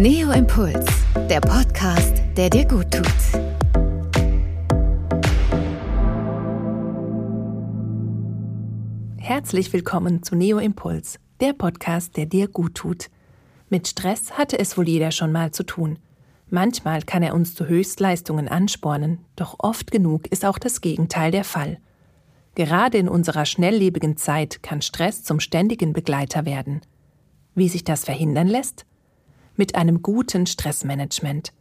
Neo Impuls, der Podcast, der dir gut tut. Herzlich willkommen zu Neo Impuls, der Podcast, der dir gut tut. Mit Stress hatte es wohl jeder schon mal zu tun. Manchmal kann er uns zu Höchstleistungen anspornen, doch oft genug ist auch das Gegenteil der Fall. Gerade in unserer schnelllebigen Zeit kann Stress zum ständigen Begleiter werden. Wie sich das verhindern lässt? Mit einem guten Stressmanagement.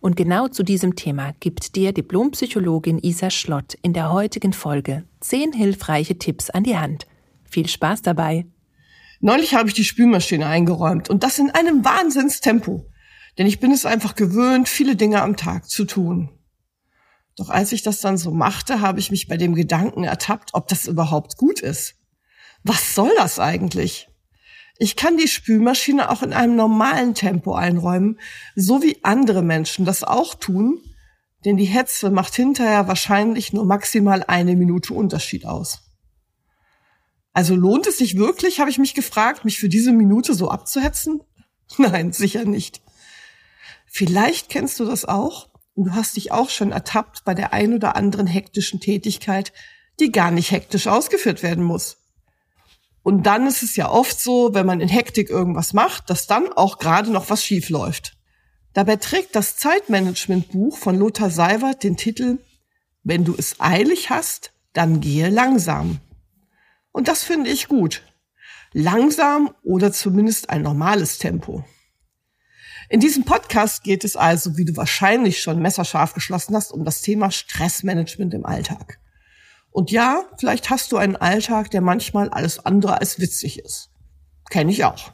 Und genau zu diesem Thema gibt dir Diplompsychologin Isa Schlott in der heutigen Folge zehn hilfreiche Tipps an die Hand. Viel Spaß dabei! Neulich habe ich die Spülmaschine eingeräumt und das in einem Wahnsinnstempo. Denn ich bin es einfach gewöhnt, viele Dinge am Tag zu tun. Doch als ich das dann so machte, habe ich mich bei dem Gedanken ertappt, ob das überhaupt gut ist. Was soll das eigentlich? Ich kann die Spülmaschine auch in einem normalen Tempo einräumen, so wie andere Menschen das auch tun, denn die Hetze macht hinterher wahrscheinlich nur maximal eine Minute Unterschied aus. Also lohnt es sich wirklich, habe ich mich gefragt, mich für diese Minute so abzuhetzen? Nein, sicher nicht. Vielleicht kennst du das auch und du hast dich auch schon ertappt bei der ein oder anderen hektischen Tätigkeit, die gar nicht hektisch ausgeführt werden muss. Und dann ist es ja oft so, wenn man in Hektik irgendwas macht, dass dann auch gerade noch was schief läuft. Dabei trägt das Zeitmanagementbuch von Lothar Seiwert den Titel Wenn du es eilig hast, dann gehe langsam. Und das finde ich gut. Langsam oder zumindest ein normales Tempo. In diesem Podcast geht es also, wie du wahrscheinlich schon messerscharf geschlossen hast, um das Thema Stressmanagement im Alltag. Und ja, vielleicht hast du einen Alltag, der manchmal alles andere als witzig ist. Kenne ich auch.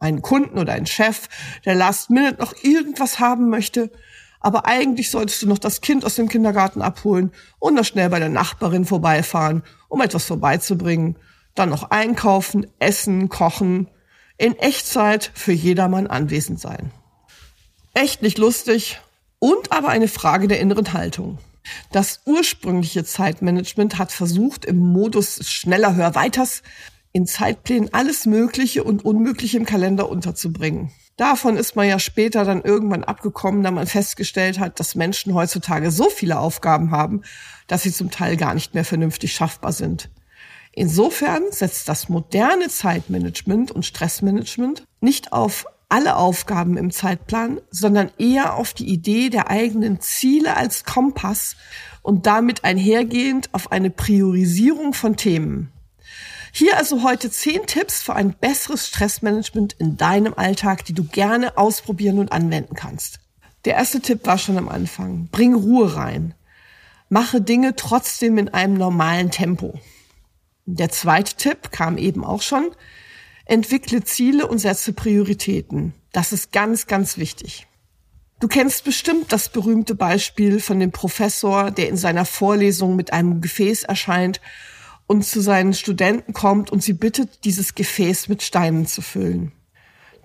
Einen Kunden oder einen Chef, der last minute noch irgendwas haben möchte, aber eigentlich solltest du noch das Kind aus dem Kindergarten abholen und noch schnell bei der Nachbarin vorbeifahren, um etwas vorbeizubringen, dann noch einkaufen, essen, kochen, in Echtzeit für jedermann anwesend sein. Echt nicht lustig und aber eine Frage der inneren Haltung. Das ursprüngliche Zeitmanagement hat versucht, im Modus schneller, höher, weiters in Zeitplänen alles Mögliche und Unmögliche im Kalender unterzubringen. Davon ist man ja später dann irgendwann abgekommen, da man festgestellt hat, dass Menschen heutzutage so viele Aufgaben haben, dass sie zum Teil gar nicht mehr vernünftig schaffbar sind. Insofern setzt das moderne Zeitmanagement und Stressmanagement nicht auf alle Aufgaben im Zeitplan, sondern eher auf die Idee der eigenen Ziele als Kompass und damit einhergehend auf eine Priorisierung von Themen. Hier also heute zehn Tipps für ein besseres Stressmanagement in deinem Alltag, die du gerne ausprobieren und anwenden kannst. Der erste Tipp war schon am Anfang. Bring Ruhe rein. Mache Dinge trotzdem in einem normalen Tempo. Der zweite Tipp kam eben auch schon entwickle Ziele und setze Prioritäten. Das ist ganz, ganz wichtig. Du kennst bestimmt das berühmte Beispiel von dem Professor, der in seiner Vorlesung mit einem Gefäß erscheint und zu seinen Studenten kommt und sie bittet, dieses Gefäß mit Steinen zu füllen.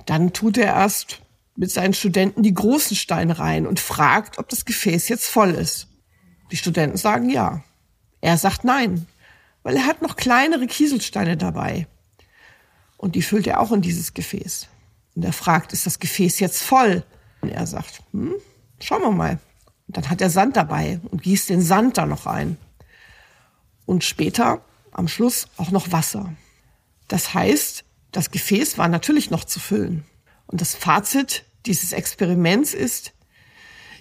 Dann tut er erst mit seinen Studenten die großen Steine rein und fragt, ob das Gefäß jetzt voll ist. Die Studenten sagen ja. Er sagt nein, weil er hat noch kleinere Kieselsteine dabei. Und die füllt er auch in dieses Gefäß. Und er fragt, ist das Gefäß jetzt voll? Und er sagt, hm, schauen wir mal. Und dann hat er Sand dabei und gießt den Sand da noch ein. Und später, am Schluss, auch noch Wasser. Das heißt, das Gefäß war natürlich noch zu füllen. Und das Fazit dieses Experiments ist,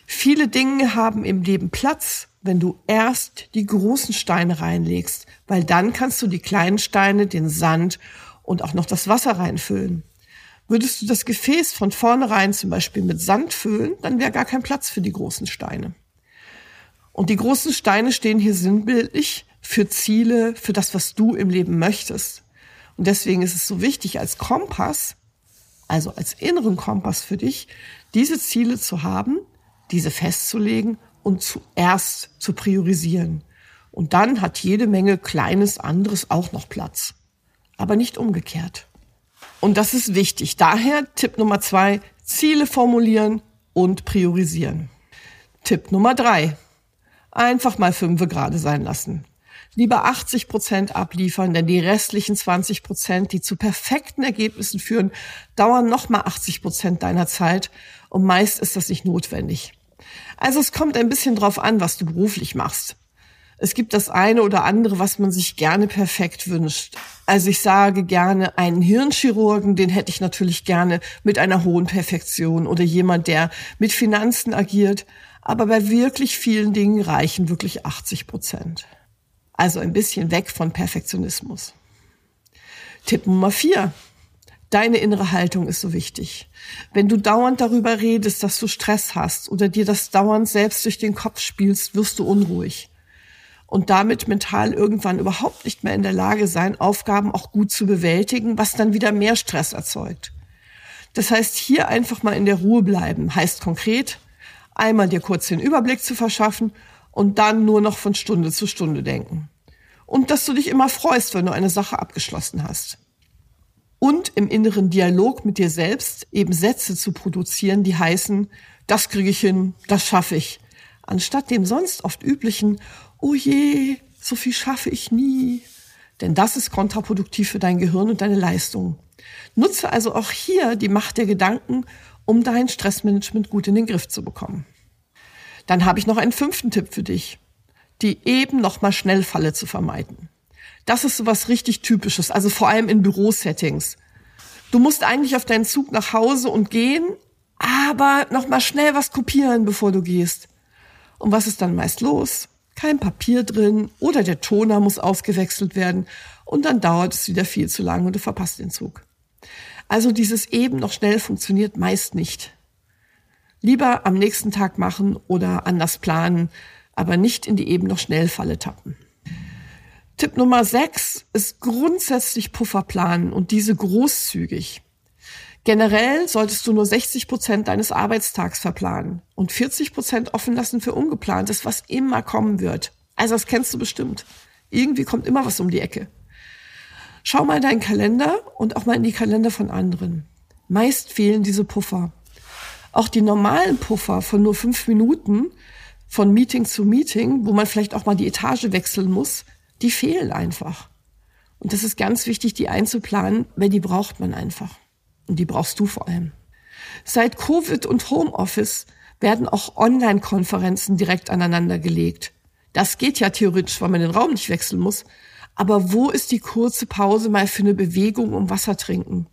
viele Dinge haben im Leben Platz, wenn du erst die großen Steine reinlegst, weil dann kannst du die kleinen Steine, den Sand und auch noch das Wasser reinfüllen. Würdest du das Gefäß von vornherein zum Beispiel mit Sand füllen, dann wäre gar kein Platz für die großen Steine. Und die großen Steine stehen hier sinnbildlich für Ziele, für das, was du im Leben möchtest. Und deswegen ist es so wichtig, als Kompass, also als inneren Kompass für dich, diese Ziele zu haben, diese festzulegen und zuerst zu priorisieren. Und dann hat jede Menge kleines anderes auch noch Platz aber nicht umgekehrt. Und das ist wichtig. Daher Tipp Nummer zwei, Ziele formulieren und priorisieren. Tipp Nummer drei, einfach mal fünfe gerade sein lassen. Lieber 80 Prozent abliefern, denn die restlichen 20 Prozent, die zu perfekten Ergebnissen führen, dauern nochmal 80 Prozent deiner Zeit und meist ist das nicht notwendig. Also es kommt ein bisschen drauf an, was du beruflich machst. Es gibt das eine oder andere, was man sich gerne perfekt wünscht. Also ich sage gerne einen Hirnchirurgen, den hätte ich natürlich gerne mit einer hohen Perfektion oder jemand, der mit Finanzen agiert. Aber bei wirklich vielen Dingen reichen wirklich 80 Prozent. Also ein bisschen weg von Perfektionismus. Tipp Nummer vier. Deine innere Haltung ist so wichtig. Wenn du dauernd darüber redest, dass du Stress hast oder dir das dauernd selbst durch den Kopf spielst, wirst du unruhig und damit mental irgendwann überhaupt nicht mehr in der Lage sein, Aufgaben auch gut zu bewältigen, was dann wieder mehr Stress erzeugt. Das heißt, hier einfach mal in der Ruhe bleiben, heißt konkret, einmal dir kurz den Überblick zu verschaffen und dann nur noch von Stunde zu Stunde denken. Und dass du dich immer freust, wenn du eine Sache abgeschlossen hast. Und im inneren Dialog mit dir selbst eben Sätze zu produzieren, die heißen, das kriege ich hin, das schaffe ich, anstatt dem sonst oft üblichen, oh je, so viel schaffe ich nie. Denn das ist kontraproduktiv für dein Gehirn und deine Leistung. Nutze also auch hier die Macht der Gedanken, um dein Stressmanagement gut in den Griff zu bekommen. Dann habe ich noch einen fünften Tipp für dich. Die eben noch mal Schnellfalle zu vermeiden. Das ist sowas richtig typisches, also vor allem in Bürosettings. Du musst eigentlich auf deinen Zug nach Hause und gehen, aber noch mal schnell was kopieren, bevor du gehst. Und was ist dann meist los? Kein Papier drin oder der Toner muss ausgewechselt werden und dann dauert es wieder viel zu lang und du verpasst den Zug. Also dieses eben noch schnell funktioniert meist nicht. Lieber am nächsten Tag machen oder anders planen, aber nicht in die eben noch schnell Falle tappen. Tipp Nummer 6 ist grundsätzlich Puffer planen und diese großzügig. Generell solltest du nur 60 Prozent deines Arbeitstags verplanen und 40 Prozent offen lassen für Ungeplantes, was immer kommen wird. Also das kennst du bestimmt. Irgendwie kommt immer was um die Ecke. Schau mal in deinen Kalender und auch mal in die Kalender von anderen. Meist fehlen diese Puffer. Auch die normalen Puffer von nur fünf Minuten von Meeting zu Meeting, wo man vielleicht auch mal die Etage wechseln muss, die fehlen einfach. Und das ist ganz wichtig, die einzuplanen, weil die braucht man einfach. Und die brauchst du vor allem. Seit Covid und Homeoffice werden auch Online-Konferenzen direkt aneinander gelegt. Das geht ja theoretisch, weil man den Raum nicht wechseln muss. Aber wo ist die kurze Pause mal für eine Bewegung um Wasser trinken?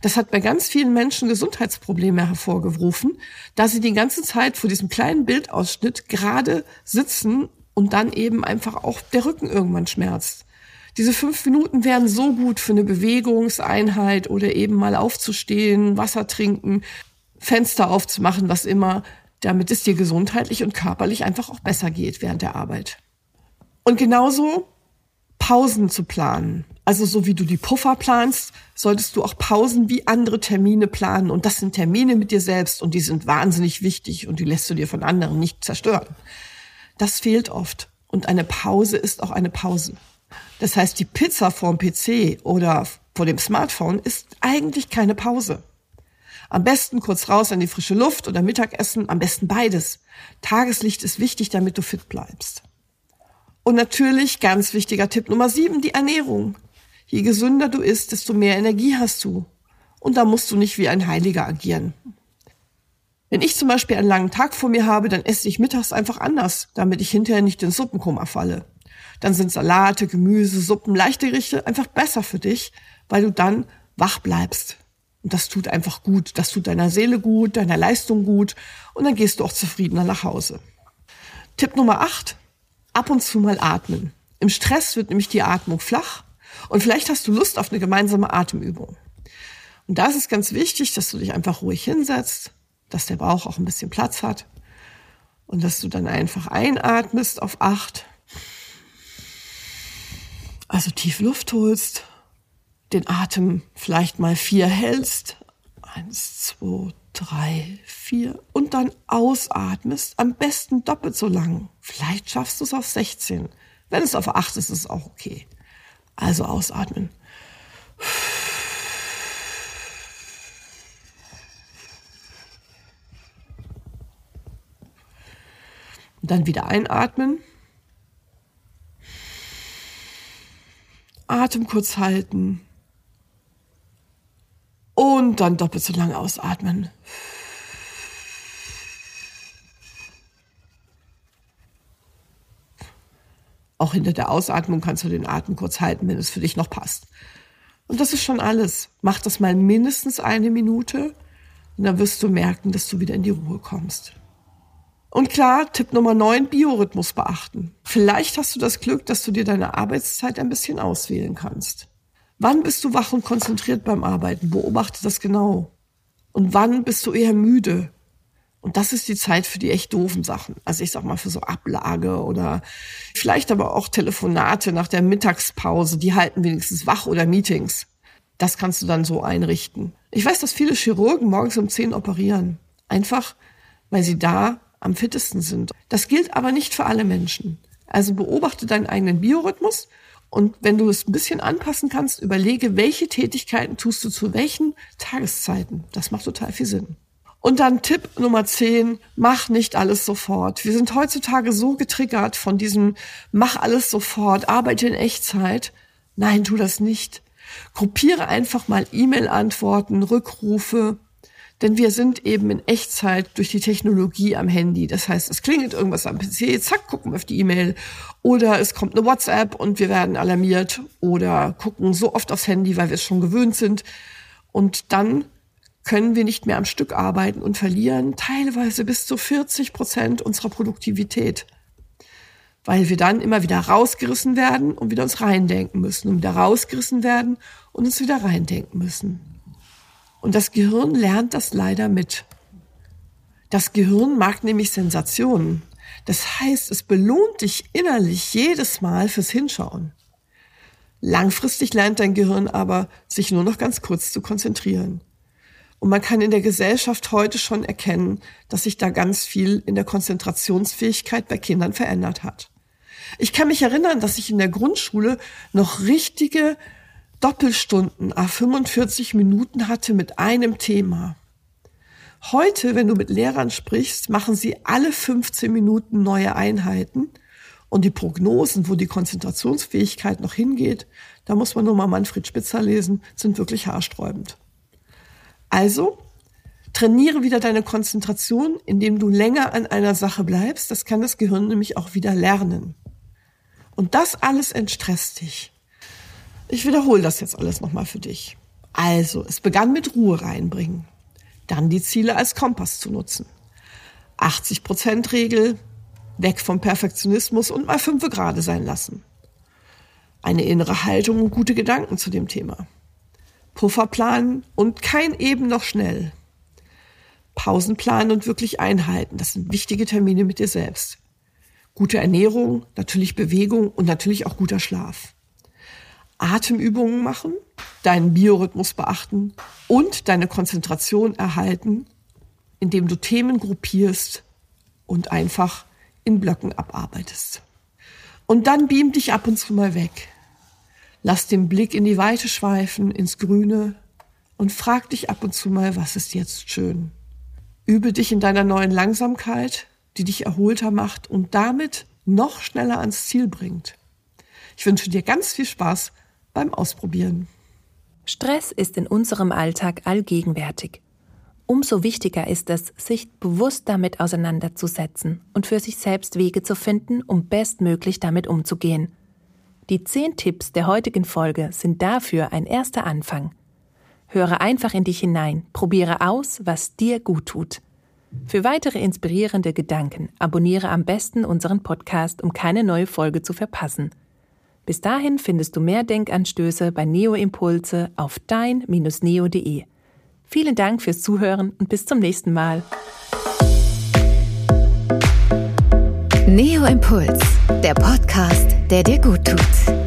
Das hat bei ganz vielen Menschen Gesundheitsprobleme hervorgerufen, da sie die ganze Zeit vor diesem kleinen Bildausschnitt gerade sitzen und dann eben einfach auch der Rücken irgendwann schmerzt. Diese fünf Minuten wären so gut für eine Bewegungseinheit oder eben mal aufzustehen, Wasser trinken, Fenster aufzumachen, was immer, damit es dir gesundheitlich und körperlich einfach auch besser geht während der Arbeit. Und genauso Pausen zu planen. Also so wie du die Puffer planst, solltest du auch Pausen wie andere Termine planen. Und das sind Termine mit dir selbst und die sind wahnsinnig wichtig und die lässt du dir von anderen nicht zerstören. Das fehlt oft. Und eine Pause ist auch eine Pause. Das heißt, die Pizza vorm PC oder vor dem Smartphone ist eigentlich keine Pause. Am besten kurz raus an die frische Luft oder Mittagessen, am besten beides. Tageslicht ist wichtig, damit du fit bleibst. Und natürlich, ganz wichtiger Tipp Nummer sieben, die Ernährung. Je gesünder du isst, desto mehr Energie hast du. Und da musst du nicht wie ein Heiliger agieren. Wenn ich zum Beispiel einen langen Tag vor mir habe, dann esse ich mittags einfach anders, damit ich hinterher nicht in Suppenkoma falle dann sind Salate, Gemüse, Suppen, leichte Gerichte einfach besser für dich, weil du dann wach bleibst. Und das tut einfach gut. Das tut deiner Seele gut, deiner Leistung gut. Und dann gehst du auch zufriedener nach Hause. Tipp Nummer 8. Ab und zu mal atmen. Im Stress wird nämlich die Atmung flach. Und vielleicht hast du Lust auf eine gemeinsame Atemübung. Und da ist es ganz wichtig, dass du dich einfach ruhig hinsetzt, dass der Bauch auch ein bisschen Platz hat. Und dass du dann einfach einatmest auf 8 also tief Luft holst, den Atem vielleicht mal vier hältst. Eins, zwei, drei, vier. Und dann ausatmest. Am besten doppelt so lang. Vielleicht schaffst du es auf 16. Wenn es auf 8 ist, ist es auch okay. Also ausatmen. Und dann wieder einatmen. Atem kurz halten. Und dann doppelt so lange ausatmen. Auch hinter der Ausatmung kannst du den Atem kurz halten, wenn es für dich noch passt. Und das ist schon alles. Mach das mal mindestens eine Minute und dann wirst du merken, dass du wieder in die Ruhe kommst. Und klar, Tipp Nummer 9, Biorhythmus beachten. Vielleicht hast du das Glück, dass du dir deine Arbeitszeit ein bisschen auswählen kannst. Wann bist du wach und konzentriert beim Arbeiten? Beobachte das genau. Und wann bist du eher müde? Und das ist die Zeit für die echt doofen Sachen. Also ich sag mal für so Ablage oder vielleicht aber auch Telefonate nach der Mittagspause. Die halten wenigstens wach oder Meetings. Das kannst du dann so einrichten. Ich weiß, dass viele Chirurgen morgens um 10 operieren. Einfach, weil sie da am fittesten sind. Das gilt aber nicht für alle Menschen. Also beobachte deinen eigenen Biorhythmus und wenn du es ein bisschen anpassen kannst, überlege, welche Tätigkeiten tust du zu welchen Tageszeiten. Das macht total viel Sinn. Und dann Tipp Nummer 10, mach nicht alles sofort. Wir sind heutzutage so getriggert von diesem mach alles sofort, arbeite in Echtzeit. Nein, tu das nicht. Gruppiere einfach mal E-Mail-Antworten, Rückrufe, denn wir sind eben in Echtzeit durch die Technologie am Handy. Das heißt, es klingelt irgendwas am PC, zack, gucken wir auf die E-Mail. Oder es kommt eine WhatsApp und wir werden alarmiert. Oder gucken so oft aufs Handy, weil wir es schon gewöhnt sind. Und dann können wir nicht mehr am Stück arbeiten und verlieren teilweise bis zu 40 Prozent unserer Produktivität. Weil wir dann immer wieder rausgerissen werden und wieder uns reindenken müssen und wieder rausgerissen werden und uns wieder reindenken müssen. Und das Gehirn lernt das leider mit. Das Gehirn mag nämlich Sensationen. Das heißt, es belohnt dich innerlich jedes Mal fürs Hinschauen. Langfristig lernt dein Gehirn aber, sich nur noch ganz kurz zu konzentrieren. Und man kann in der Gesellschaft heute schon erkennen, dass sich da ganz viel in der Konzentrationsfähigkeit bei Kindern verändert hat. Ich kann mich erinnern, dass ich in der Grundschule noch richtige Doppelstunden, a 45 Minuten hatte mit einem Thema. Heute, wenn du mit Lehrern sprichst, machen sie alle 15 Minuten neue Einheiten und die Prognosen, wo die Konzentrationsfähigkeit noch hingeht, da muss man nur mal Manfred Spitzer lesen, sind wirklich haarsträubend. Also, trainiere wieder deine Konzentration, indem du länger an einer Sache bleibst. Das kann das Gehirn nämlich auch wieder lernen. Und das alles entstresst dich. Ich wiederhole das jetzt alles nochmal für dich. Also, es begann mit Ruhe reinbringen. Dann die Ziele als Kompass zu nutzen. 80% Regel, weg vom Perfektionismus und mal fünfe gerade sein lassen. Eine innere Haltung und gute Gedanken zu dem Thema. Pufferplanen und kein eben noch schnell. Pausen planen und wirklich einhalten. Das sind wichtige Termine mit dir selbst. Gute Ernährung, natürlich Bewegung und natürlich auch guter Schlaf. Atemübungen machen, deinen Biorhythmus beachten und deine Konzentration erhalten, indem du Themen gruppierst und einfach in Blöcken abarbeitest. Und dann beam dich ab und zu mal weg. Lass den Blick in die Weite schweifen, ins Grüne und frag dich ab und zu mal, was ist jetzt schön. Übe dich in deiner neuen Langsamkeit, die dich erholter macht und damit noch schneller ans Ziel bringt. Ich wünsche dir ganz viel Spaß beim Ausprobieren. Stress ist in unserem Alltag allgegenwärtig. Umso wichtiger ist es, sich bewusst damit auseinanderzusetzen und für sich selbst Wege zu finden, um bestmöglich damit umzugehen. Die zehn Tipps der heutigen Folge sind dafür ein erster Anfang. Höre einfach in dich hinein, probiere aus, was dir gut tut. Für weitere inspirierende Gedanken abonniere am besten unseren Podcast, um keine neue Folge zu verpassen. Bis dahin findest du mehr Denkanstöße bei Neo Impulse auf dein-neo.de. Vielen Dank fürs Zuhören und bis zum nächsten Mal. Neo Impuls, der Podcast, der dir gut tut.